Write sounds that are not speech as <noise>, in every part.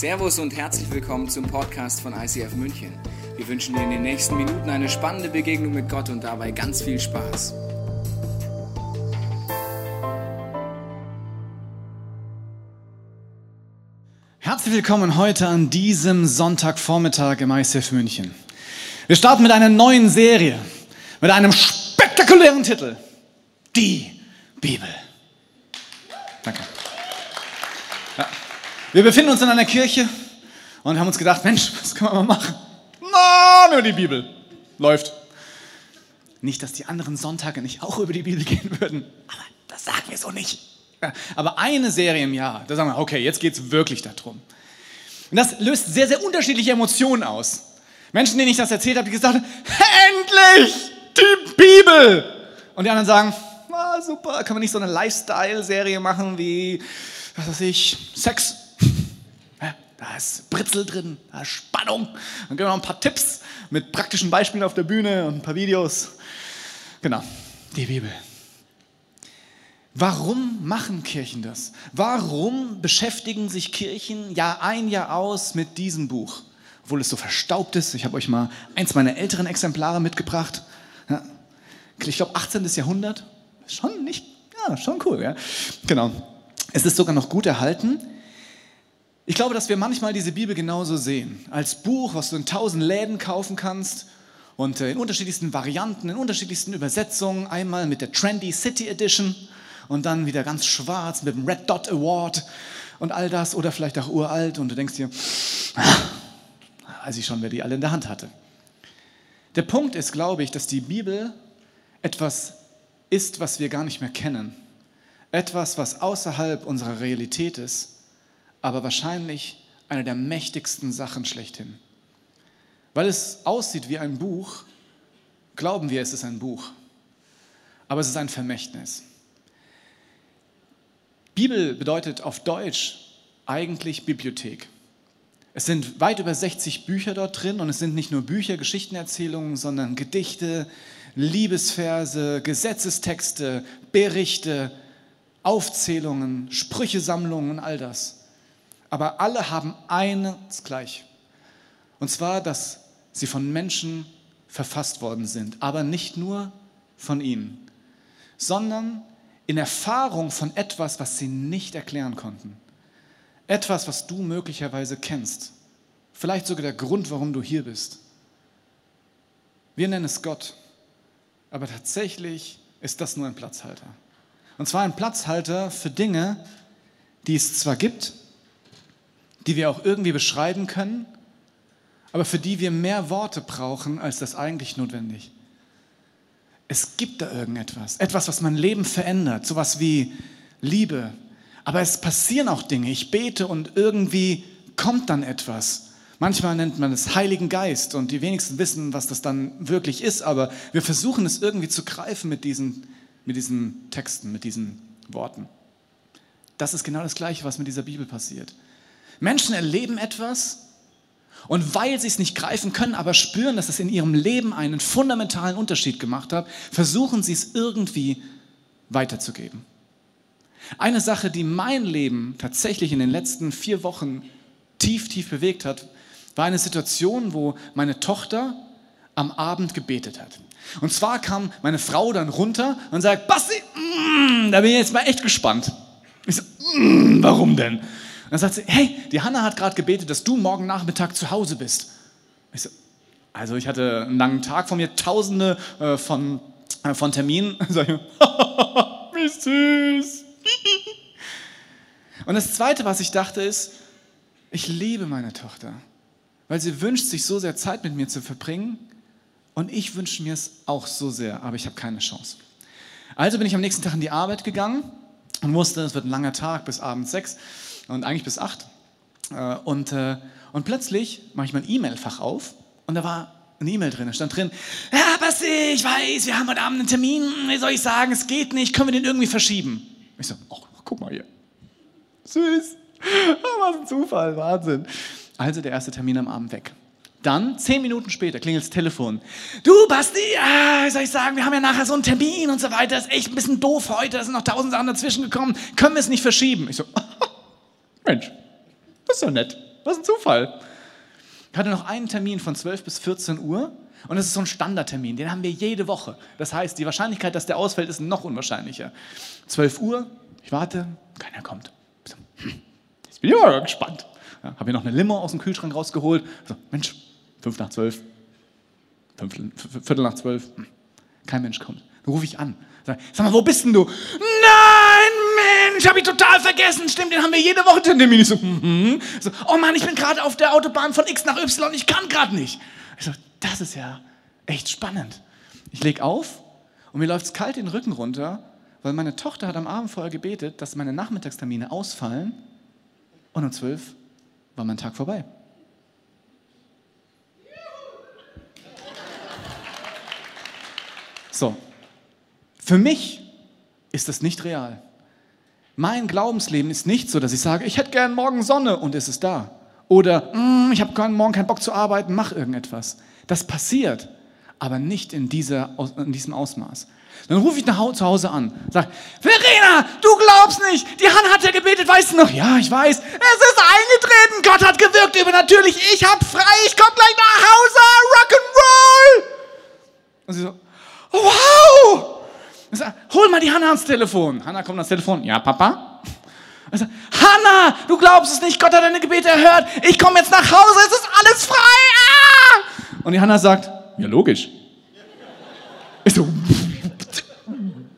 Servus und herzlich willkommen zum Podcast von ICF München. Wir wünschen dir in den nächsten Minuten eine spannende Begegnung mit Gott und dabei ganz viel Spaß. Herzlich willkommen heute an diesem Sonntagvormittag im ICF München. Wir starten mit einer neuen Serie, mit einem spektakulären Titel. Die Bibel. Danke. Ja. Wir befinden uns in einer Kirche und haben uns gedacht, Mensch, was können wir mal machen? Na, nur die Bibel. Läuft. Nicht, dass die anderen Sonntage nicht auch über die Bibel gehen würden, aber das sagen wir so nicht. Ja, aber eine Serie im Jahr, da sagen wir, okay, jetzt geht es wirklich darum. Und das löst sehr, sehr unterschiedliche Emotionen aus. Menschen, denen ich das erzählt habe, die gesagt haben, endlich die Bibel. Und die anderen sagen, ah, super, kann man nicht so eine Lifestyle-Serie machen wie, was weiß ich, Sex. Da ist Britzel drin, da ist Spannung. Dann geben wir noch ein paar Tipps mit praktischen Beispielen auf der Bühne und ein paar Videos. Genau, die Bibel. Warum machen Kirchen das? Warum beschäftigen sich Kirchen Jahr ein, Jahr aus mit diesem Buch? Obwohl es so verstaubt ist. Ich habe euch mal eins meiner älteren Exemplare mitgebracht. Ja. Ich glaube 18. Jahrhundert. Schon nicht, ja, schon cool. Ja. Genau. Es ist sogar noch gut erhalten. Ich glaube, dass wir manchmal diese Bibel genauso sehen. Als Buch, was du in tausend Läden kaufen kannst und in unterschiedlichsten Varianten, in unterschiedlichsten Übersetzungen. Einmal mit der Trendy City Edition und dann wieder ganz schwarz mit dem Red Dot Award und all das oder vielleicht auch uralt und du denkst dir, weiß ich schon, wer die alle in der Hand hatte. Der Punkt ist, glaube ich, dass die Bibel etwas ist, was wir gar nicht mehr kennen. Etwas, was außerhalb unserer Realität ist, aber wahrscheinlich eine der mächtigsten Sachen schlechthin. Weil es aussieht wie ein Buch, glauben wir, es ist ein Buch. Aber es ist ein Vermächtnis. Bibel bedeutet auf Deutsch eigentlich Bibliothek. Es sind weit über 60 Bücher dort drin und es sind nicht nur Bücher, Geschichtenerzählungen, sondern Gedichte, Liebesverse, Gesetzestexte, Berichte, Aufzählungen, Sprüchesammlungen, all das. Aber alle haben eines gleich. Und zwar, dass sie von Menschen verfasst worden sind, aber nicht nur von ihnen, sondern in Erfahrung von etwas, was sie nicht erklären konnten. Etwas, was du möglicherweise kennst. Vielleicht sogar der Grund, warum du hier bist. Wir nennen es Gott, aber tatsächlich ist das nur ein Platzhalter. Und zwar ein Platzhalter für Dinge, die es zwar gibt, die wir auch irgendwie beschreiben können, aber für die wir mehr Worte brauchen, als das eigentlich notwendig es gibt da irgendetwas, etwas, was mein Leben verändert, sowas wie Liebe. Aber es passieren auch Dinge. Ich bete und irgendwie kommt dann etwas. Manchmal nennt man es Heiligen Geist und die wenigsten wissen, was das dann wirklich ist, aber wir versuchen es irgendwie zu greifen mit diesen, mit diesen Texten, mit diesen Worten. Das ist genau das Gleiche, was mit dieser Bibel passiert. Menschen erleben etwas und weil sie es nicht greifen können, aber spüren, dass es in ihrem Leben einen fundamentalen Unterschied gemacht hat, versuchen sie es irgendwie weiterzugeben. Eine Sache, die mein Leben tatsächlich in den letzten vier Wochen tief, tief bewegt hat, war eine Situation, wo meine Tochter am Abend gebetet hat. Und zwar kam meine Frau dann runter und sagt, Basti, mm, da bin ich jetzt mal echt gespannt. Ich so, mm, warum denn? Dann sagt sie, hey, die Hanna hat gerade gebetet, dass du morgen Nachmittag zu Hause bist. Ich so, also ich hatte einen langen Tag vor mir, tausende äh, von, äh, von Terminen. <laughs> <laughs> Wie süß. Und das Zweite, was ich dachte, ist, ich liebe meine Tochter, weil sie wünscht sich so sehr Zeit mit mir zu verbringen und ich wünsche mir es auch so sehr, aber ich habe keine Chance. Also bin ich am nächsten Tag in die Arbeit gegangen und wusste, es wird ein langer Tag bis abends sechs und eigentlich bis acht. Äh, und, äh, und plötzlich mache ich mein E-Mail-Fach auf und da war eine E-Mail drin. Da stand drin, ja, Basti, ich weiß, wir haben heute Abend einen Termin. Wie soll ich sagen, es geht nicht. Können wir den irgendwie verschieben? Ich so, oh, guck mal hier. Süß. <laughs> Oh, was ein Zufall, Wahnsinn. Also der erste Termin am Abend weg. Dann, zehn Minuten später, klingelt das Telefon. Du, Basti, wie soll ich sagen, wir haben ja nachher so einen Termin und so weiter. Ist echt ein bisschen doof heute. Da sind noch tausend Sachen dazwischen gekommen. Können wir es nicht verschieben? Ich so, <laughs> Mensch, das ist doch nett. Was ein Zufall. Ich hatte noch einen Termin von 12 bis 14 Uhr und das ist so ein Standardtermin, den haben wir jede Woche. Das heißt, die Wahrscheinlichkeit, dass der ausfällt, ist noch unwahrscheinlicher. 12 Uhr, ich warte, keiner kommt. Hm, jetzt bin ich aber gespannt. Ja, habe mir noch eine Limo aus dem Kühlschrank rausgeholt. So, Mensch, 5 nach 12, Viertel nach 12, hm, kein Mensch kommt. Dann rufe ich an. Sag, sag mal, wo bist denn du? Nein, Mensch, habe ich total vergessen. Stimmt, den haben wir jede Woche Termin. Ich so, mhm. so, oh Mann, ich bin gerade auf der Autobahn von X nach Y, ich kann gerade nicht. Ich so, das ist ja echt spannend. Ich lege auf und mir läuft es kalt den Rücken runter, weil meine Tochter hat am Abend vorher gebetet, dass meine Nachmittagstermine ausfallen und um zwölf war mein Tag vorbei. So, für mich ist das nicht real. Mein Glaubensleben ist nicht so, dass ich sage, ich hätte gern morgen Sonne und es ist da. Oder mm, ich habe morgen keinen Bock zu arbeiten, mach irgendetwas. Das passiert, aber nicht in, dieser, in diesem Ausmaß. Dann rufe ich nach, zu Hause an, sage, Verena, du glaubst nicht, die Hanna hat ja gebetet, weißt du noch? Ja, ich weiß. Es ist eingetreten, Gott hat gewirkt übernatürlich, ich hab frei, ich komm gleich nach Hause, Rock'n'Roll. Und sie so, wow. Sag, hol mal die Hanna ans Telefon. Hanna kommt ans Telefon, ja, Papa? Sag, Hanna, du glaubst es nicht, Gott hat deine Gebete erhört, ich komme jetzt nach Hause, es ist alles frei. Ah! Und die Hanna sagt, ja, logisch. Ich so,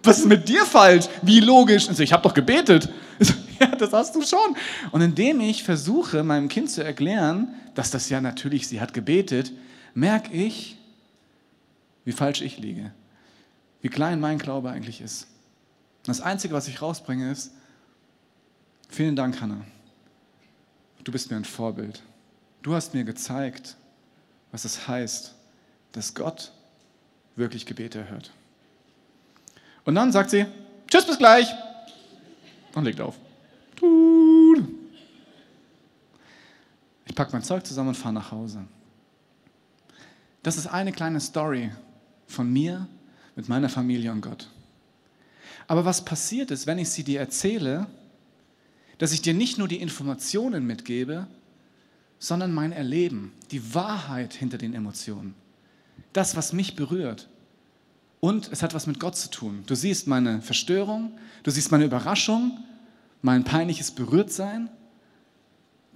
was ist mit dir falsch? Wie logisch? Ich, so, ich habe doch gebetet. So, ja, das hast du schon. Und indem ich versuche, meinem Kind zu erklären, dass das ja natürlich, sie hat gebetet, merke ich, wie falsch ich liege. Wie klein mein Glaube eigentlich ist. Das Einzige, was ich rausbringe, ist, vielen Dank, Hannah. Du bist mir ein Vorbild. Du hast mir gezeigt, was es heißt, dass Gott wirklich Gebete erhört. Und dann sagt sie, tschüss, bis gleich. Und legt auf. Ich packe mein Zeug zusammen und fahre nach Hause. Das ist eine kleine Story von mir mit meiner Familie und Gott. Aber was passiert ist, wenn ich sie dir erzähle, dass ich dir nicht nur die Informationen mitgebe, sondern mein Erleben, die Wahrheit hinter den Emotionen, das, was mich berührt. Und es hat was mit Gott zu tun. Du siehst meine Verstörung, du siehst meine Überraschung, mein peinliches Berührtsein.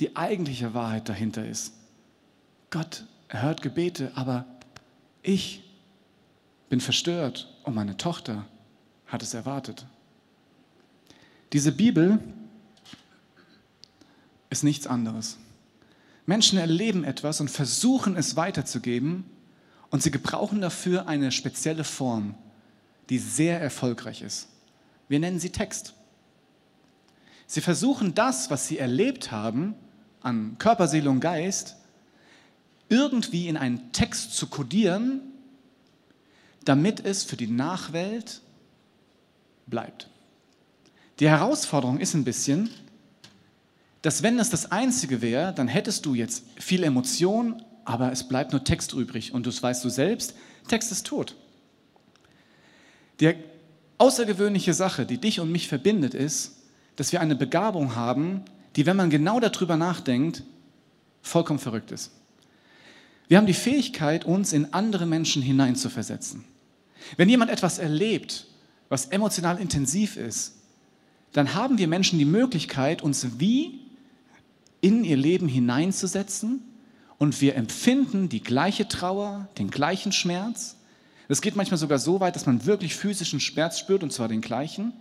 Die eigentliche Wahrheit dahinter ist, Gott erhört Gebete, aber ich bin verstört und meine Tochter hat es erwartet. Diese Bibel ist nichts anderes. Menschen erleben etwas und versuchen es weiterzugeben und sie gebrauchen dafür eine spezielle Form, die sehr erfolgreich ist. Wir nennen sie Text. Sie versuchen das, was sie erlebt haben an Körper, Seele und Geist, irgendwie in einen Text zu kodieren, damit es für die Nachwelt bleibt. Die Herausforderung ist ein bisschen, dass wenn das das Einzige wäre, dann hättest du jetzt viel Emotion, aber es bleibt nur Text übrig und das weißt du selbst, Text ist tot. Die außergewöhnliche Sache, die dich und mich verbindet, ist, dass wir eine Begabung haben, die, wenn man genau darüber nachdenkt, vollkommen verrückt ist. Wir haben die Fähigkeit, uns in andere Menschen hineinzuversetzen. Wenn jemand etwas erlebt, was emotional intensiv ist, dann haben wir Menschen die Möglichkeit, uns wie in ihr Leben hineinzusetzen und wir empfinden die gleiche Trauer, den gleichen Schmerz. Es geht manchmal sogar so weit, dass man wirklich physischen Schmerz spürt und zwar den gleichen.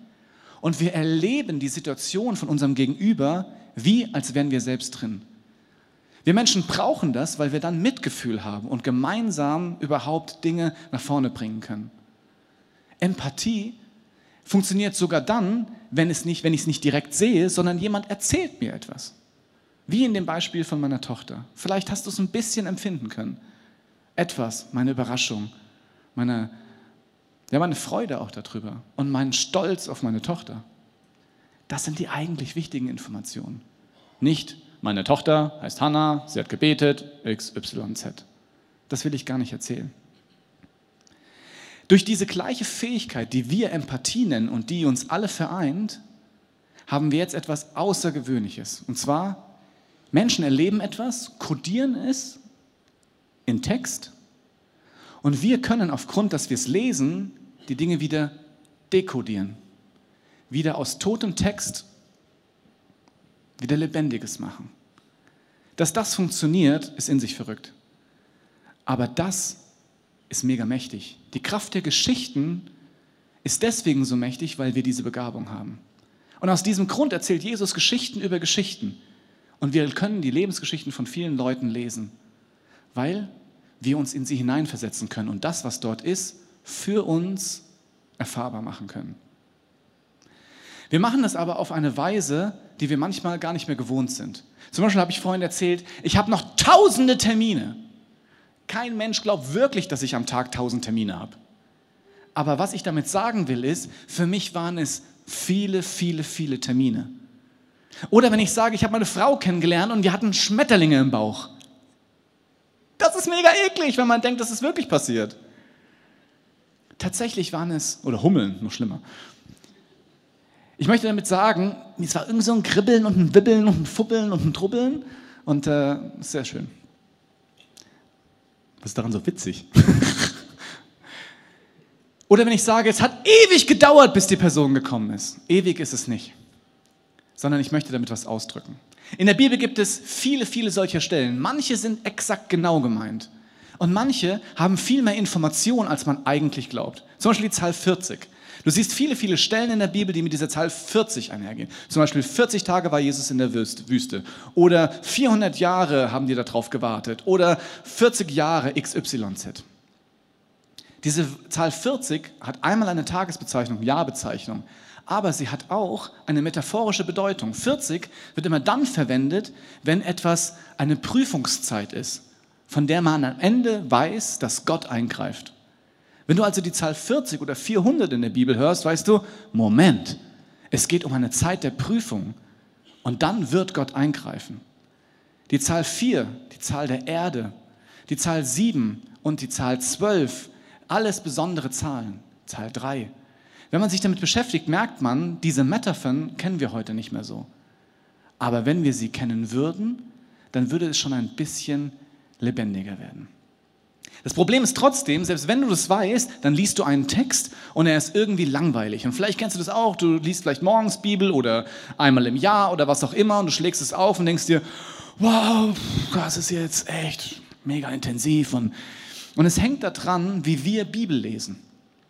Und wir erleben die Situation von unserem Gegenüber wie als wären wir selbst drin. Wir Menschen brauchen das, weil wir dann Mitgefühl haben und gemeinsam überhaupt Dinge nach vorne bringen können. Empathie funktioniert sogar dann, wenn, es nicht, wenn ich es nicht direkt sehe, sondern jemand erzählt mir etwas. Wie in dem Beispiel von meiner Tochter. Vielleicht hast du es ein bisschen empfinden können. Etwas, meine Überraschung, meine, ja, meine Freude auch darüber und meinen Stolz auf meine Tochter. Das sind die eigentlich wichtigen Informationen. Nicht, meine Tochter heißt Hannah, sie hat gebetet, XYZ. Das will ich gar nicht erzählen. Durch diese gleiche Fähigkeit, die wir Empathie nennen und die uns alle vereint, haben wir jetzt etwas Außergewöhnliches. Und zwar Menschen erleben etwas, kodieren es in Text und wir können aufgrund, dass wir es lesen, die Dinge wieder dekodieren, wieder aus totem Text wieder lebendiges machen. Dass das funktioniert, ist in sich verrückt. Aber das ist mega mächtig. Die Kraft der Geschichten ist deswegen so mächtig, weil wir diese Begabung haben. Und aus diesem Grund erzählt Jesus Geschichten über Geschichten. Und wir können die Lebensgeschichten von vielen Leuten lesen, weil wir uns in sie hineinversetzen können und das, was dort ist, für uns erfahrbar machen können. Wir machen das aber auf eine Weise, die wir manchmal gar nicht mehr gewohnt sind. Zum Beispiel habe ich vorhin erzählt, ich habe noch tausende Termine. Kein Mensch glaubt wirklich, dass ich am Tag tausend Termine habe. Aber was ich damit sagen will, ist, für mich waren es viele, viele, viele Termine. Oder wenn ich sage, ich habe meine Frau kennengelernt und wir hatten Schmetterlinge im Bauch. Das ist mega eklig, wenn man denkt, dass es wirklich passiert. Tatsächlich waren es, oder Hummeln, noch schlimmer. Ich möchte damit sagen, es war irgendwie so ein Kribbeln und ein Wibbeln und ein Fubbeln und ein Trubbeln und äh, sehr schön. Was ist daran so witzig? <laughs> Oder wenn ich sage, es hat ewig gedauert, bis die Person gekommen ist. Ewig ist es nicht, sondern ich möchte damit was ausdrücken. In der Bibel gibt es viele, viele solcher Stellen. Manche sind exakt genau gemeint. Und manche haben viel mehr Information, als man eigentlich glaubt. Zum Beispiel die Zahl 40. Du siehst viele, viele Stellen in der Bibel, die mit dieser Zahl 40 einhergehen. Zum Beispiel 40 Tage war Jesus in der Wüste. Oder 400 Jahre haben die darauf gewartet. Oder 40 Jahre XYZ. Diese Zahl 40 hat einmal eine Tagesbezeichnung, Jahrbezeichnung, aber sie hat auch eine metaphorische Bedeutung. 40 wird immer dann verwendet, wenn etwas eine Prüfungszeit ist, von der man am Ende weiß, dass Gott eingreift. Wenn du also die Zahl 40 oder 400 in der Bibel hörst, weißt du, Moment, es geht um eine Zeit der Prüfung und dann wird Gott eingreifen. Die Zahl 4, die Zahl der Erde, die Zahl 7 und die Zahl 12, alles besondere Zahlen. Zahl 3. Wenn man sich damit beschäftigt, merkt man, diese Metaphern kennen wir heute nicht mehr so. Aber wenn wir sie kennen würden, dann würde es schon ein bisschen lebendiger werden. Das Problem ist trotzdem, selbst wenn du das weißt, dann liest du einen Text und er ist irgendwie langweilig. Und vielleicht kennst du das auch, du liest vielleicht morgens Bibel oder einmal im Jahr oder was auch immer und du schlägst es auf und denkst dir, wow, das ist jetzt echt mega intensiv. Und, und es hängt daran, wie wir Bibel lesen.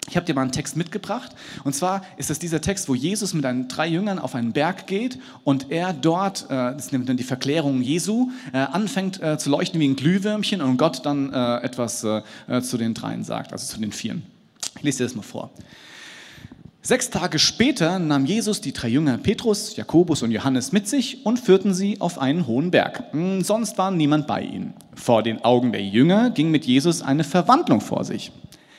Ich habe dir mal einen Text mitgebracht. Und zwar ist das dieser Text, wo Jesus mit seinen drei Jüngern auf einen Berg geht und er dort, äh, das nimmt dann die Verklärung Jesu, äh, anfängt äh, zu leuchten wie ein Glühwürmchen und Gott dann etwas zu den dreien sagt, also zu den vieren. Ich lese dir das mal vor. Sechs Tage später nahm Jesus die drei Jünger Petrus, Jakobus und Johannes mit sich und führten sie auf einen hohen Berg. Hm, sonst war niemand bei ihnen. Vor den Augen der Jünger ging mit Jesus eine Verwandlung vor sich.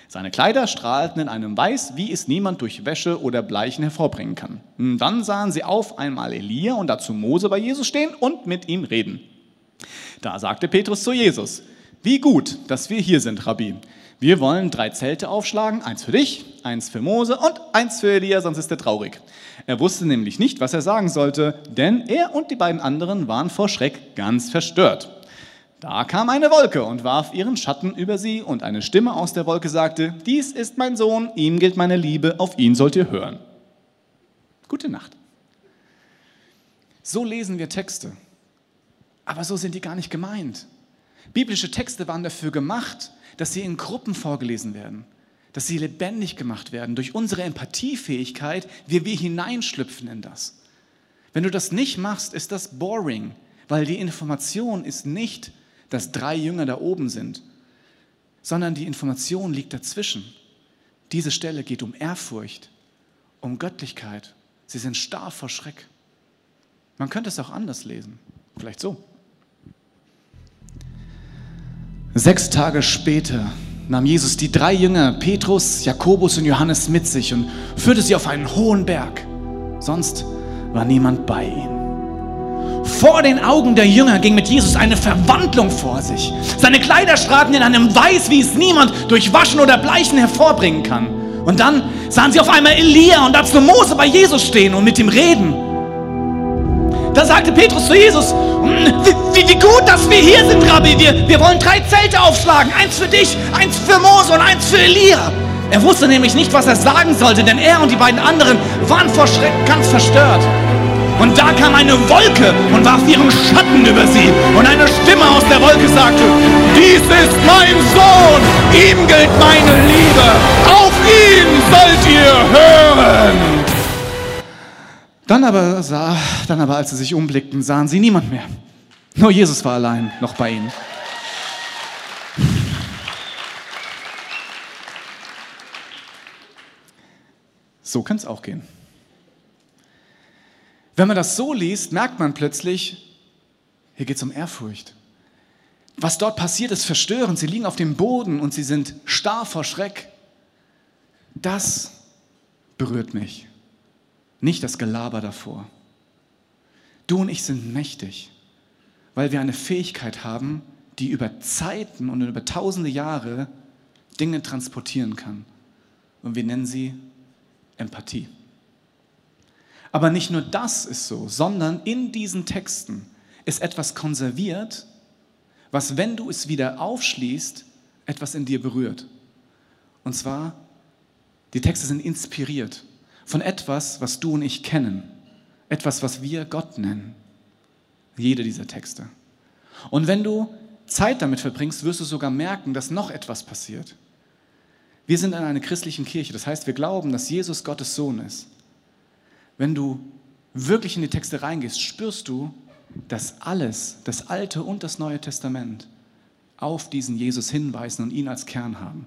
Seine Kleider strahlten in einem Weiß, wie es niemand durch Wäsche oder Bleichen hervorbringen kann. Hm, dann sahen sie auf einmal Elia und dazu Mose bei Jesus stehen und mit ihm reden. Da sagte Petrus zu Jesus, wie gut, dass wir hier sind, Rabbi. Wir wollen drei Zelte aufschlagen, eins für dich, eins für Mose und eins für Elia, sonst ist er traurig. Er wusste nämlich nicht, was er sagen sollte, denn er und die beiden anderen waren vor Schreck ganz verstört. Da kam eine Wolke und warf ihren Schatten über sie, und eine Stimme aus der Wolke sagte, Dies ist mein Sohn, ihm gilt meine Liebe, auf ihn sollt ihr hören. Gute Nacht. So lesen wir Texte, aber so sind die gar nicht gemeint. Biblische Texte waren dafür gemacht, dass sie in Gruppen vorgelesen werden, dass sie lebendig gemacht werden durch unsere Empathiefähigkeit, wie wir hineinschlüpfen in das. Wenn du das nicht machst, ist das boring, weil die Information ist nicht dass drei Jünger da oben sind, sondern die Information liegt dazwischen. Diese Stelle geht um Ehrfurcht, um Göttlichkeit. Sie sind starr vor Schreck. Man könnte es auch anders lesen. Vielleicht so. Sechs Tage später nahm Jesus die drei Jünger, Petrus, Jakobus und Johannes, mit sich und führte sie auf einen hohen Berg. Sonst war niemand bei ihnen. Vor den Augen der Jünger ging mit Jesus eine Verwandlung vor sich. Seine Kleider strahlten in einem Weiß, wie es niemand durch Waschen oder Bleichen hervorbringen kann. Und dann sahen sie auf einmal Elia und dazu Mose bei Jesus stehen und mit ihm reden. Da sagte Petrus zu Jesus, wie, wie, wie, gut, dass wir hier sind, Rabbi. Wir, wir wollen drei Zelte aufschlagen. Eins für dich, eins für Mose und eins für Elia. Er wusste nämlich nicht, was er sagen sollte, denn er und die beiden anderen waren vor Schreck ganz verstört. Und da kam eine Wolke und warf ihren Schatten über sie. Und eine Stimme aus der Wolke sagte, dies ist mein Sohn, ihm gilt meine Liebe, auf ihn sollt ihr hören. Dann aber, sah, dann aber, als sie sich umblickten, sahen sie niemand mehr. Nur Jesus war allein noch bei ihnen. So kann es auch gehen. Wenn man das so liest, merkt man plötzlich, hier geht es um Ehrfurcht. Was dort passiert, ist verstörend. Sie liegen auf dem Boden und sie sind starr vor Schreck. Das berührt mich, nicht das Gelaber davor. Du und ich sind mächtig, weil wir eine Fähigkeit haben, die über Zeiten und über tausende Jahre Dinge transportieren kann. Und wir nennen sie Empathie. Aber nicht nur das ist so, sondern in diesen Texten ist etwas konserviert, was, wenn du es wieder aufschließt, etwas in dir berührt. Und zwar, die Texte sind inspiriert von etwas, was du und ich kennen. Etwas, was wir Gott nennen. Jede dieser Texte. Und wenn du Zeit damit verbringst, wirst du sogar merken, dass noch etwas passiert. Wir sind in einer christlichen Kirche, das heißt, wir glauben, dass Jesus Gottes Sohn ist. Wenn du wirklich in die Texte reingehst, spürst du, dass alles, das Alte und das Neue Testament, auf diesen Jesus hinweisen und ihn als Kern haben.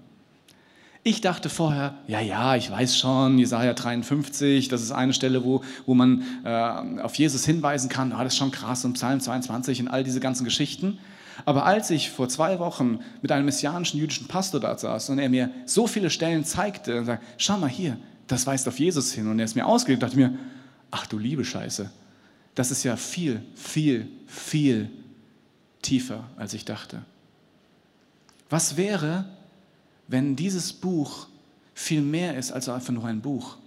Ich dachte vorher, ja, ja, ich weiß schon, Jesaja 53, das ist eine Stelle, wo, wo man äh, auf Jesus hinweisen kann. Oh, das ist schon krass und Psalm 22 und all diese ganzen Geschichten. Aber als ich vor zwei Wochen mit einem messianischen jüdischen Pastor da saß und er mir so viele Stellen zeigte und sagte, schau mal hier, das weist auf Jesus hin. Und er ist mir ausgelegt, dachte mir, ach du liebe Scheiße, das ist ja viel, viel, viel tiefer, als ich dachte. Was wäre, wenn dieses Buch viel mehr ist als einfach nur ein Buch,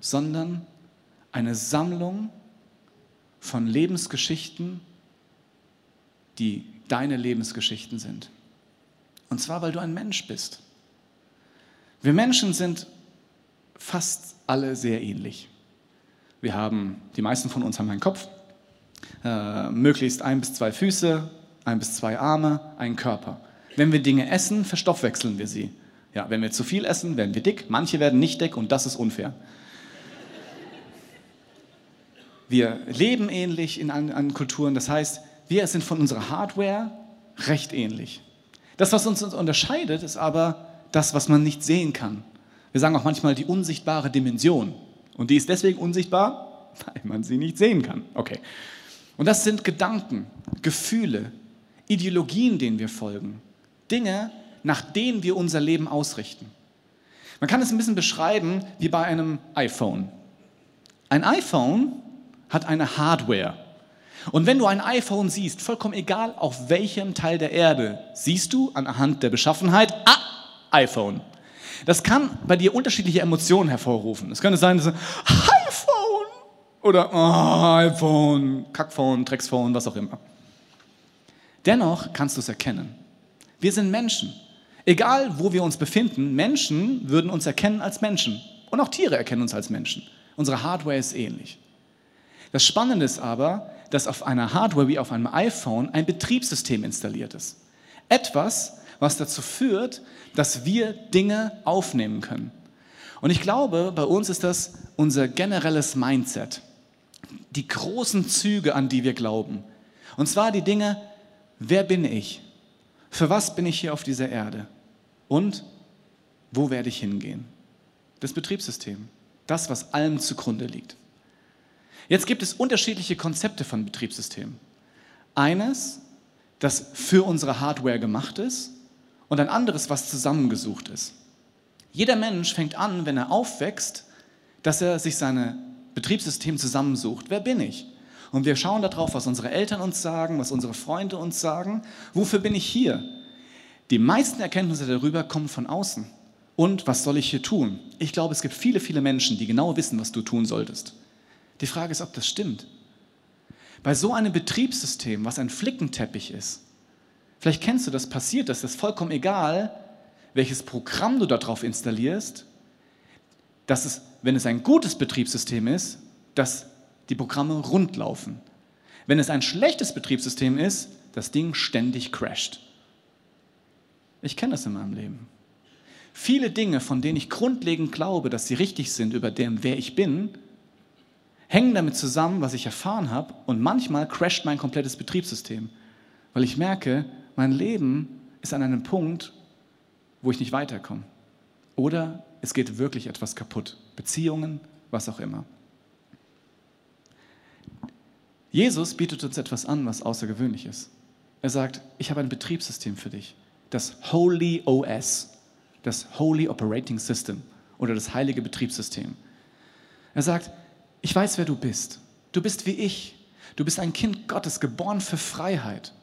sondern eine Sammlung von Lebensgeschichten, die deine Lebensgeschichten sind. Und zwar, weil du ein Mensch bist. Wir Menschen sind fast alle sehr ähnlich. Wir haben, die meisten von uns haben einen Kopf, äh, möglichst ein bis zwei Füße, ein bis zwei Arme, einen Körper. Wenn wir Dinge essen, verstoffwechseln wir sie. Ja, wenn wir zu viel essen, werden wir dick, manche werden nicht dick und das ist unfair. Wir leben ähnlich in anderen Kulturen, das heißt, wir sind von unserer Hardware recht ähnlich. Das, was uns unterscheidet, ist aber das, was man nicht sehen kann. Wir sagen auch manchmal die unsichtbare Dimension. Und die ist deswegen unsichtbar, <laughs> weil man sie nicht sehen kann. Okay. Und das sind Gedanken, Gefühle, Ideologien, denen wir folgen. Dinge, nach denen wir unser Leben ausrichten. Man kann es ein bisschen beschreiben wie bei einem iPhone. Ein iPhone hat eine Hardware. Und wenn du ein iPhone siehst, vollkommen egal auf welchem Teil der Erde, siehst du anhand der Beschaffenheit, ah, iPhone. Das kann bei dir unterschiedliche Emotionen hervorrufen. Es könnte sein, dass du, iPhone oder oh, iPhone, Kackphone, Drecksphone, was auch immer. Dennoch kannst du es erkennen. Wir sind Menschen. Egal, wo wir uns befinden, Menschen würden uns erkennen als Menschen. Und auch Tiere erkennen uns als Menschen. Unsere Hardware ist ähnlich. Das Spannende ist aber, dass auf einer Hardware wie auf einem iPhone ein Betriebssystem installiert ist. Etwas, was dazu führt, dass wir Dinge aufnehmen können. Und ich glaube, bei uns ist das unser generelles Mindset. Die großen Züge, an die wir glauben. Und zwar die Dinge, wer bin ich? Für was bin ich hier auf dieser Erde? Und wo werde ich hingehen? Das Betriebssystem. Das, was allem zugrunde liegt. Jetzt gibt es unterschiedliche Konzepte von Betriebssystemen. Eines, das für unsere Hardware gemacht ist und ein anderes, was zusammengesucht ist. Jeder Mensch fängt an, wenn er aufwächst, dass er sich sein Betriebssystem zusammensucht. Wer bin ich? Und wir schauen darauf, was unsere Eltern uns sagen, was unsere Freunde uns sagen. Wofür bin ich hier? Die meisten Erkenntnisse darüber kommen von außen. Und was soll ich hier tun? Ich glaube, es gibt viele, viele Menschen, die genau wissen, was du tun solltest. Die Frage ist, ob das stimmt. Bei so einem Betriebssystem, was ein Flickenteppich ist, vielleicht kennst du das, passiert das, das vollkommen egal, welches Programm du darauf installierst, dass es, wenn es ein gutes Betriebssystem ist, dass die Programme rund laufen. Wenn es ein schlechtes Betriebssystem ist, das Ding ständig crasht. Ich kenne das in meinem Leben. Viele Dinge, von denen ich grundlegend glaube, dass sie richtig sind über dem, wer ich bin, hängen damit zusammen, was ich erfahren habe. Und manchmal crasht mein komplettes Betriebssystem, weil ich merke, mein Leben ist an einem Punkt, wo ich nicht weiterkomme. Oder es geht wirklich etwas kaputt. Beziehungen, was auch immer. Jesus bietet uns etwas an, was außergewöhnlich ist. Er sagt, ich habe ein Betriebssystem für dich, das Holy OS, das Holy Operating System oder das heilige Betriebssystem. Er sagt, ich weiß, wer du bist. Du bist wie ich. Du bist ein Kind Gottes, geboren für Freiheit.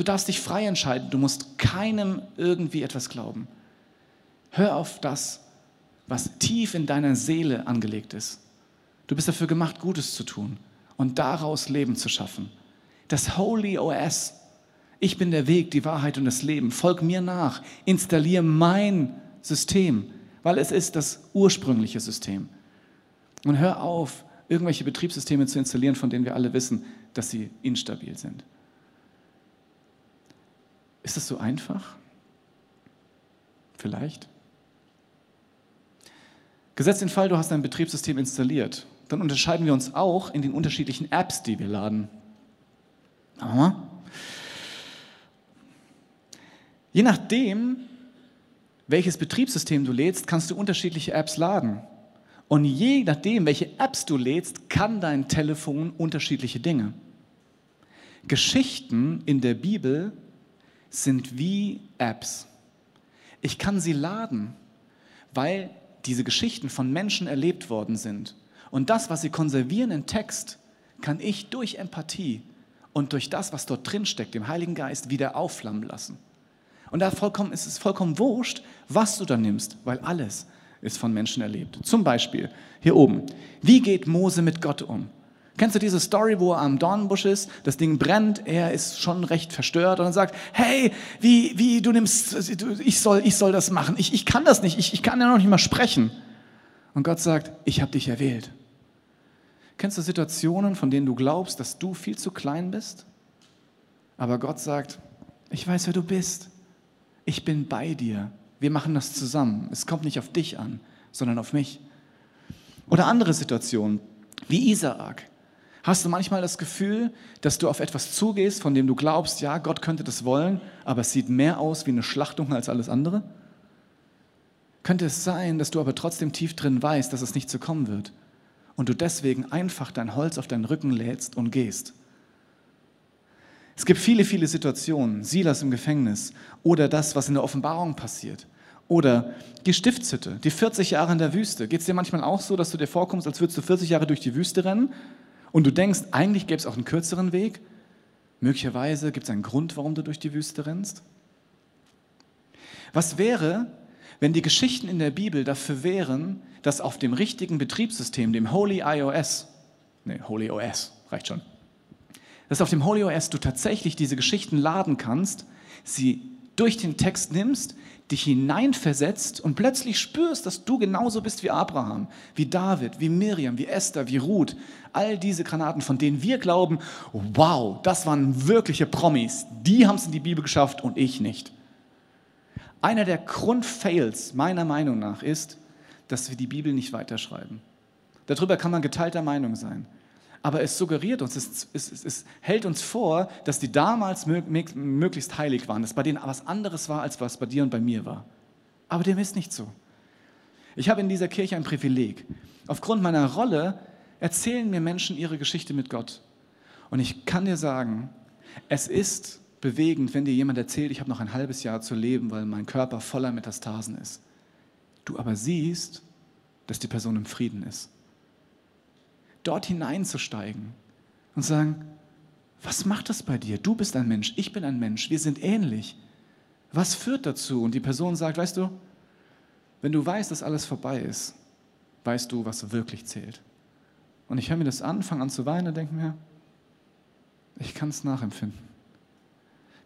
Du darfst dich frei entscheiden. Du musst keinem irgendwie etwas glauben. Hör auf das, was tief in deiner Seele angelegt ist. Du bist dafür gemacht, Gutes zu tun und daraus Leben zu schaffen. Das Holy OS. Ich bin der Weg, die Wahrheit und das Leben. Folg mir nach. Installiere mein System, weil es ist das ursprüngliche System. Und hör auf, irgendwelche Betriebssysteme zu installieren, von denen wir alle wissen, dass sie instabil sind. Ist das so einfach? Vielleicht. Gesetzt den Fall, du hast ein Betriebssystem installiert, dann unterscheiden wir uns auch in den unterschiedlichen Apps, die wir laden. Aha. Je nachdem, welches Betriebssystem du lädst, kannst du unterschiedliche Apps laden. Und je nachdem, welche Apps du lädst, kann dein Telefon unterschiedliche Dinge. Geschichten in der Bibel sind wie Apps. Ich kann sie laden, weil diese Geschichten von Menschen erlebt worden sind. Und das, was sie konservieren in Text, kann ich durch Empathie und durch das, was dort drin steckt, dem Heiligen Geist, wieder aufflammen lassen. Und da vollkommen, ist es vollkommen wurscht, was du da nimmst, weil alles ist von Menschen erlebt. Zum Beispiel hier oben. Wie geht Mose mit Gott um? Kennst du diese Story, wo er am Dornbusch ist, das Ding brennt, er ist schon recht verstört und dann sagt, hey, wie, wie, du nimmst, ich soll, ich soll das machen, ich, ich kann das nicht, ich, ich kann ja noch nicht mal sprechen. Und Gott sagt, ich habe dich erwählt. Kennst du Situationen, von denen du glaubst, dass du viel zu klein bist? Aber Gott sagt, ich weiß, wer du bist. Ich bin bei dir. Wir machen das zusammen. Es kommt nicht auf dich an, sondern auf mich. Oder andere Situationen, wie Isaak. Hast du manchmal das Gefühl, dass du auf etwas zugehst, von dem du glaubst, ja, Gott könnte das wollen, aber es sieht mehr aus wie eine Schlachtung als alles andere? Könnte es sein, dass du aber trotzdem tief drin weißt, dass es nicht so kommen wird und du deswegen einfach dein Holz auf deinen Rücken lädst und gehst? Es gibt viele, viele Situationen, Silas im Gefängnis oder das, was in der Offenbarung passiert. Oder die Stiftshütte, die 40 Jahre in der Wüste. Geht es dir manchmal auch so, dass du dir vorkommst, als würdest du 40 Jahre durch die Wüste rennen und du denkst, eigentlich gäbe es auch einen kürzeren Weg? Möglicherweise gibt es einen Grund, warum du durch die Wüste rennst? Was wäre, wenn die Geschichten in der Bibel dafür wären, dass auf dem richtigen Betriebssystem, dem Holy iOS, nee, Holy OS, reicht schon, dass auf dem Holy OS du tatsächlich diese Geschichten laden kannst, sie durch den Text nimmst, dich hineinversetzt und plötzlich spürst, dass du genauso bist wie Abraham, wie David, wie Miriam, wie Esther, wie Ruth. All diese Granaten, von denen wir glauben, wow, das waren wirkliche Promis. Die haben es in die Bibel geschafft und ich nicht. Einer der Grundfails meiner Meinung nach ist, dass wir die Bibel nicht weiterschreiben. Darüber kann man geteilter Meinung sein aber es suggeriert uns, es, es, es, hält uns vor, dass die damals möglichst heilig waren, dass bei denen was anderes war, als was bei dir und bei mir war. Aber dem ist nicht so. Ich habe in dieser Kirche ein Privileg. Aufgrund meiner Rolle erzählen mir Menschen ihre Geschichte mit Gott. Und ich kann dir sagen, es ist bewegend, wenn dir jemand erzählt, ich habe noch ein halbes Jahr zu leben, weil mein Körper voller Metastasen ist. Du aber siehst, dass die Person im Frieden ist dort hineinzusteigen und sagen, was macht das bei dir? Du bist ein Mensch, ich bin ein Mensch, wir sind ähnlich. Was führt dazu? Und die Person sagt, weißt du, wenn du weißt, dass alles vorbei ist, weißt du, was wirklich zählt. Und ich höre mir das an, fange an zu weinen und denke mir, Ich kann es nachempfinden.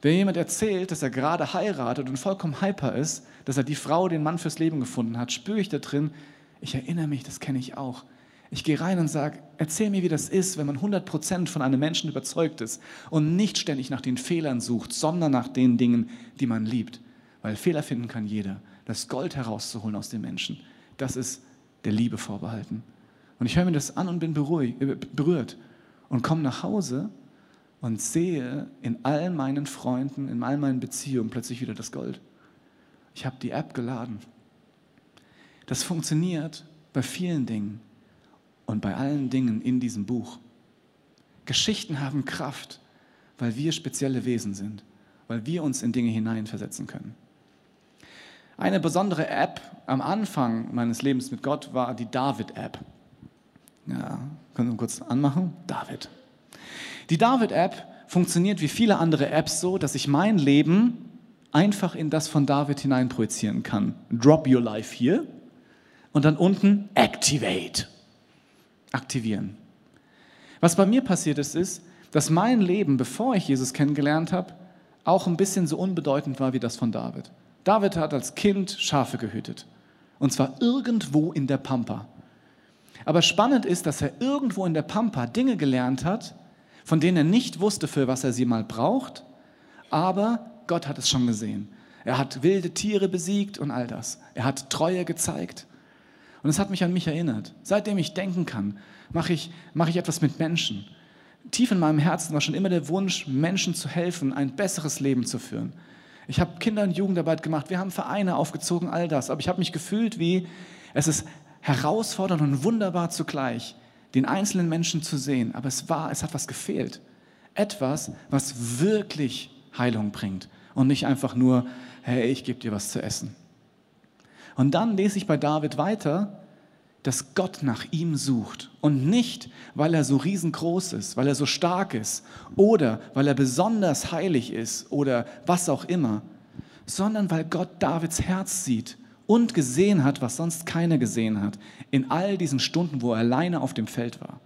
Wenn jemand erzählt, dass er gerade heiratet und vollkommen hyper ist, dass er die Frau, den Mann fürs Leben gefunden hat, spüre ich da drin, ich erinnere mich, das kenne ich auch. Ich gehe rein und sage, erzähl mir, wie das ist, wenn man 100% von einem Menschen überzeugt ist und nicht ständig nach den Fehlern sucht, sondern nach den Dingen, die man liebt. Weil Fehler finden kann jeder. Das Gold herauszuholen aus den Menschen, das ist der Liebe vorbehalten. Und ich höre mir das an und bin äh, berührt und komme nach Hause und sehe in all meinen Freunden, in all meinen Beziehungen plötzlich wieder das Gold. Ich habe die App geladen. Das funktioniert bei vielen Dingen und bei allen Dingen in diesem Buch. Geschichten haben Kraft, weil wir spezielle Wesen sind, weil wir uns in Dinge hineinversetzen können. Eine besondere App am Anfang meines Lebens mit Gott war die David-App. Ja, können wir kurz anmachen? David. Die David-App funktioniert wie viele andere Apps so, dass ich mein Leben einfach in das von David hinein projizieren kann. Drop your life hier und dann unten Activate aktivieren. Was bei mir passiert ist, ist, dass mein Leben, bevor ich Jesus kennengelernt habe, auch ein bisschen so unbedeutend war wie das von David. David hat als Kind Schafe gehütet. Und zwar irgendwo in der Pampa. Aber spannend ist, dass er irgendwo in der Pampa Dinge gelernt hat, von denen er nicht wusste, für was er sie mal braucht, aber Gott hat es schon gesehen. Er hat wilde Tiere besiegt und all das. Er hat Treue gezeigt. Und es hat mich an mich erinnert. Seitdem ich denken kann, mache ich, mache ich etwas mit Menschen. Tief in meinem Herzen war schon immer der Wunsch, Menschen zu helfen, ein besseres Leben zu führen. Ich habe Kinder- und Jugendarbeit gemacht, wir haben Vereine aufgezogen, all das. Aber ich habe mich gefühlt wie, es ist herausfordernd und wunderbar zugleich, den einzelnen Menschen zu sehen. Aber es war, es hat was gefehlt. Etwas, was wirklich Heilung bringt. Und nicht einfach nur, hey, ich gebe dir was zu essen. Und dann lese ich bei David weiter, dass Gott nach ihm sucht. Und nicht, weil er so riesengroß ist, weil er so stark ist oder weil er besonders heilig ist oder was auch immer, sondern weil Gott Davids Herz sieht und gesehen hat, was sonst keiner gesehen hat, in all diesen Stunden, wo er alleine auf dem Feld war.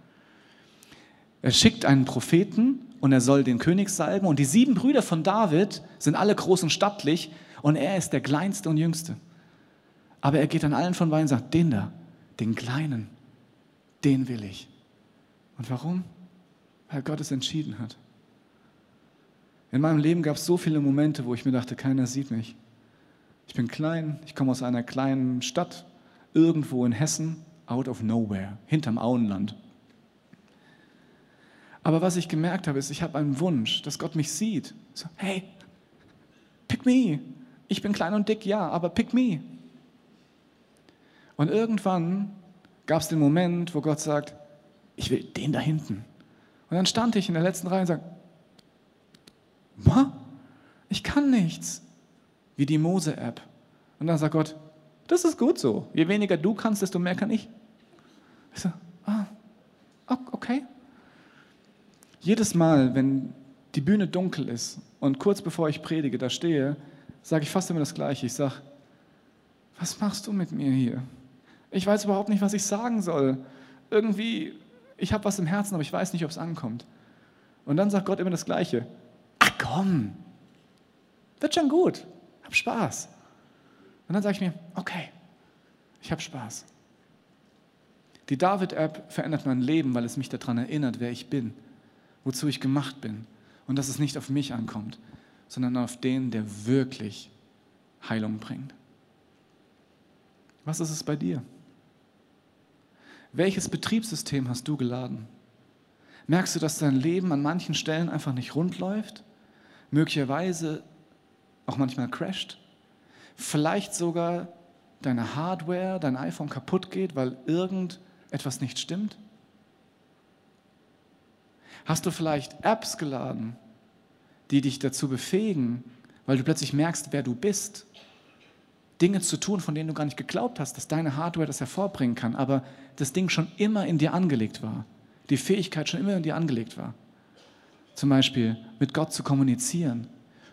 Er schickt einen Propheten und er soll den König salben und die sieben Brüder von David sind alle groß und stattlich und er ist der kleinste und jüngste. Aber er geht an allen von vorbei und sagt, den da, den Kleinen, den will ich. Und warum? Weil Gott es entschieden hat. In meinem Leben gab es so viele Momente, wo ich mir dachte, keiner sieht mich. Ich bin klein, ich komme aus einer kleinen Stadt, irgendwo in Hessen, out of nowhere, hinterm Auenland. Aber was ich gemerkt habe, ist, ich habe einen Wunsch, dass Gott mich sieht. So, hey, pick me. Ich bin klein und dick, ja, aber pick me. Und irgendwann gab es den Moment, wo Gott sagt, ich will den da hinten. Und dann stand ich in der letzten Reihe und sagte, ich kann nichts. Wie die Mose-App. Und dann sagt Gott, das ist gut so. Je weniger du kannst, desto mehr kann ich. Ich so, ah, okay. Jedes Mal, wenn die Bühne dunkel ist und kurz bevor ich predige, da stehe, sage ich fast immer das Gleiche. Ich sage, was machst du mit mir hier? Ich weiß überhaupt nicht, was ich sagen soll. Irgendwie, ich habe was im Herzen, aber ich weiß nicht, ob es ankommt. Und dann sagt Gott immer das Gleiche. Ach komm, wird schon gut, hab Spaß. Und dann sage ich mir, okay, ich habe Spaß. Die David-App verändert mein Leben, weil es mich daran erinnert, wer ich bin, wozu ich gemacht bin und dass es nicht auf mich ankommt, sondern auf den, der wirklich Heilung bringt. Was ist es bei dir? Welches Betriebssystem hast du geladen? Merkst du, dass dein Leben an manchen Stellen einfach nicht rund läuft? Möglicherweise auch manchmal crasht? Vielleicht sogar deine Hardware, dein iPhone kaputt geht, weil irgendetwas nicht stimmt? Hast du vielleicht Apps geladen, die dich dazu befähigen, weil du plötzlich merkst, wer du bist Dinge zu tun, von denen du gar nicht geglaubt hast, dass deine Hardware das hervorbringen kann, aber das Ding schon immer in dir angelegt war. Die Fähigkeit schon immer in dir angelegt war. Zum Beispiel mit Gott zu kommunizieren,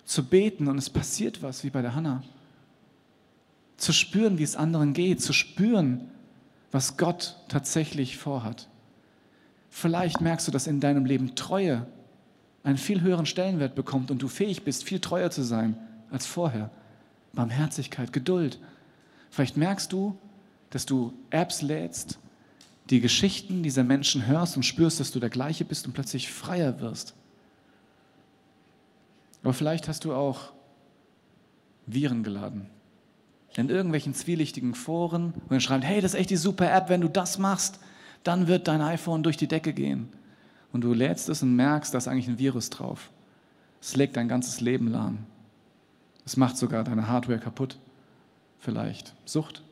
zu beten und es passiert was, wie bei der Hanna. Zu spüren, wie es anderen geht, zu spüren, was Gott tatsächlich vorhat. Vielleicht merkst du, dass in deinem Leben Treue einen viel höheren Stellenwert bekommt und du fähig bist, viel treuer zu sein als vorher. Barmherzigkeit, Geduld. Vielleicht merkst du, dass du Apps lädst, die Geschichten dieser Menschen hörst und spürst, dass du der gleiche bist und plötzlich freier wirst. Aber vielleicht hast du auch Viren geladen. In irgendwelchen zwielichtigen Foren, wo man schreibt, hey, das ist echt die super App, wenn du das machst, dann wird dein iPhone durch die Decke gehen. Und du lädst es und merkst, da ist eigentlich ein Virus drauf. Es legt dein ganzes Leben lahm. Es macht sogar deine Hardware kaputt. Vielleicht Sucht.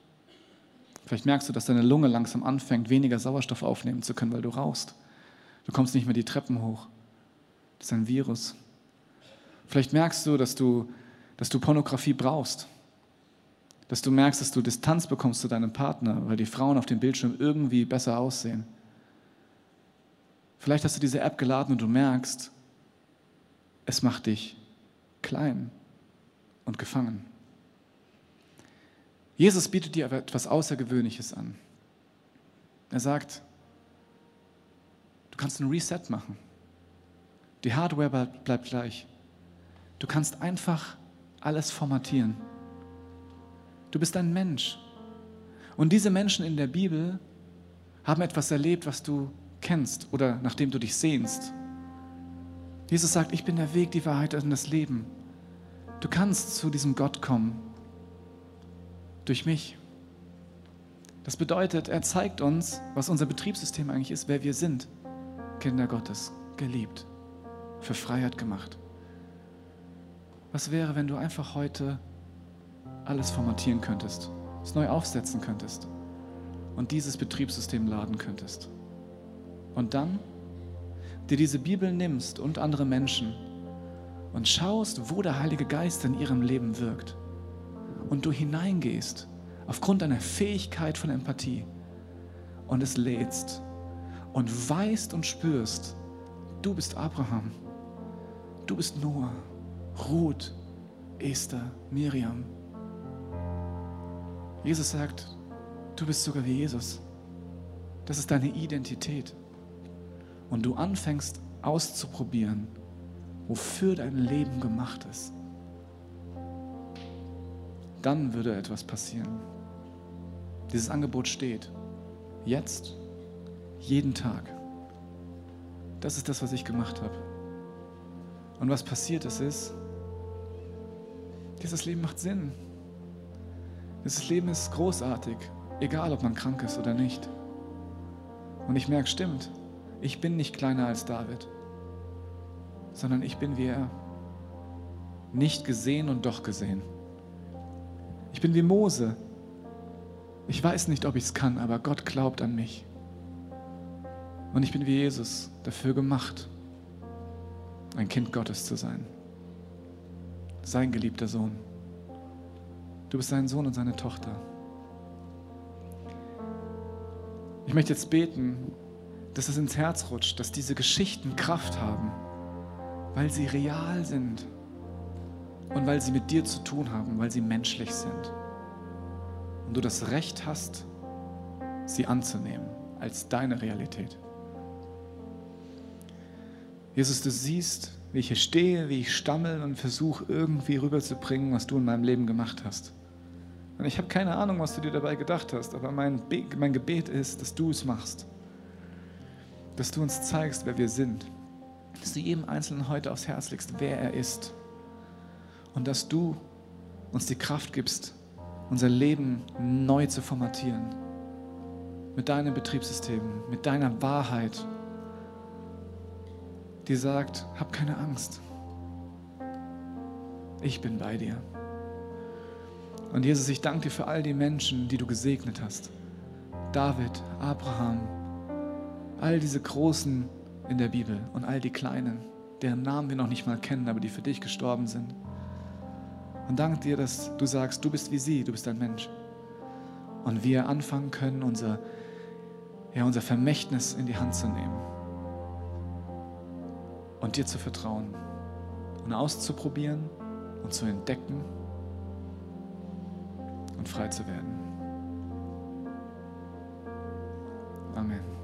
Vielleicht merkst du, dass deine Lunge langsam anfängt, weniger Sauerstoff aufnehmen zu können, weil du rauchst. Du kommst nicht mehr die Treppen hoch. Das ist ein Virus. Vielleicht merkst du, dass du, dass du Pornografie brauchst. Dass du merkst, dass du Distanz bekommst zu deinem Partner, weil die Frauen auf dem Bildschirm irgendwie besser aussehen. Vielleicht hast du diese App geladen und du merkst, es macht dich klein und gefangen. Jesus bietet dir aber etwas Außergewöhnliches an. Er sagt, du kannst ein Reset machen. Die Hardware bleibt gleich. Du kannst einfach alles formatieren. Du bist ein Mensch. Und diese Menschen in der Bibel haben etwas erlebt, was du kennst oder nach dem du dich sehnst. Jesus sagt, ich bin der Weg, die Wahrheit und das Leben. Du kannst zu diesem Gott kommen durch mich. Das bedeutet, er zeigt uns, was unser Betriebssystem eigentlich ist, wer wir sind. Kinder Gottes, geliebt, für Freiheit gemacht. Was wäre, wenn du einfach heute alles formatieren könntest, es neu aufsetzen könntest und dieses Betriebssystem laden könntest? Und dann dir diese Bibel nimmst und andere Menschen und schaust, wo der Heilige Geist in ihrem Leben wirkt und du hineingehst aufgrund deiner Fähigkeit von Empathie und es lädst und weißt und spürst, du bist Abraham, du bist Noah, Ruth, Esther, Miriam. Jesus sagt, du bist sogar wie Jesus. Das ist deine Identität. Und du anfängst auszuprobieren, wofür dein Leben gemacht ist dann würde etwas passieren. Dieses Angebot steht. Jetzt, jeden Tag. Das ist das, was ich gemacht habe. Und was passiert ist, ist, dieses Leben macht Sinn. Dieses Leben ist großartig, egal ob man krank ist oder nicht. Und ich merke, stimmt, ich bin nicht kleiner als David, sondern ich bin wie er. Nicht gesehen und doch gesehen. Ich bin wie Mose. Ich weiß nicht, ob ich es kann, aber Gott glaubt an mich. Und ich bin wie Jesus dafür gemacht, ein Kind Gottes zu sein. Sein geliebter Sohn. Du bist sein Sohn und seine Tochter. Ich möchte jetzt beten, dass es ins Herz rutscht, dass diese Geschichten Kraft haben, weil sie real sind und weil sie mit dir zu tun haben, weil sie menschlich sind. Und du das Recht hast, sie anzunehmen als deine Realität. Jesus, du siehst, wie ich hier stehe, wie ich stammel und versuche irgendwie rüberzubringen, was du in meinem Leben gemacht hast. Und ich habe keine Ahnung, was du dir dabei gedacht hast, aber mein, Be mein Gebet ist, dass du es machst. Dass du uns zeigst, wer wir sind. Dass du jedem Einzelnen heute aufs Herz legst, wer er ist und dass du uns die Kraft gibst, unser Leben neu zu formatieren. Mit deinem Betriebssystem, mit deiner Wahrheit, die sagt, hab keine Angst. Ich bin bei dir. Und Jesus, ich danke dir für all die Menschen, die du gesegnet hast. David, Abraham, all diese Großen in der Bibel und all die Kleinen, deren Namen wir noch nicht mal kennen, aber die für dich gestorben sind. Und danke dir, dass du sagst, du bist wie sie, du bist ein Mensch. Und wir anfangen können, unser, ja, unser Vermächtnis in die Hand zu nehmen. Und dir zu vertrauen. Und auszuprobieren und zu entdecken und frei zu werden. Amen.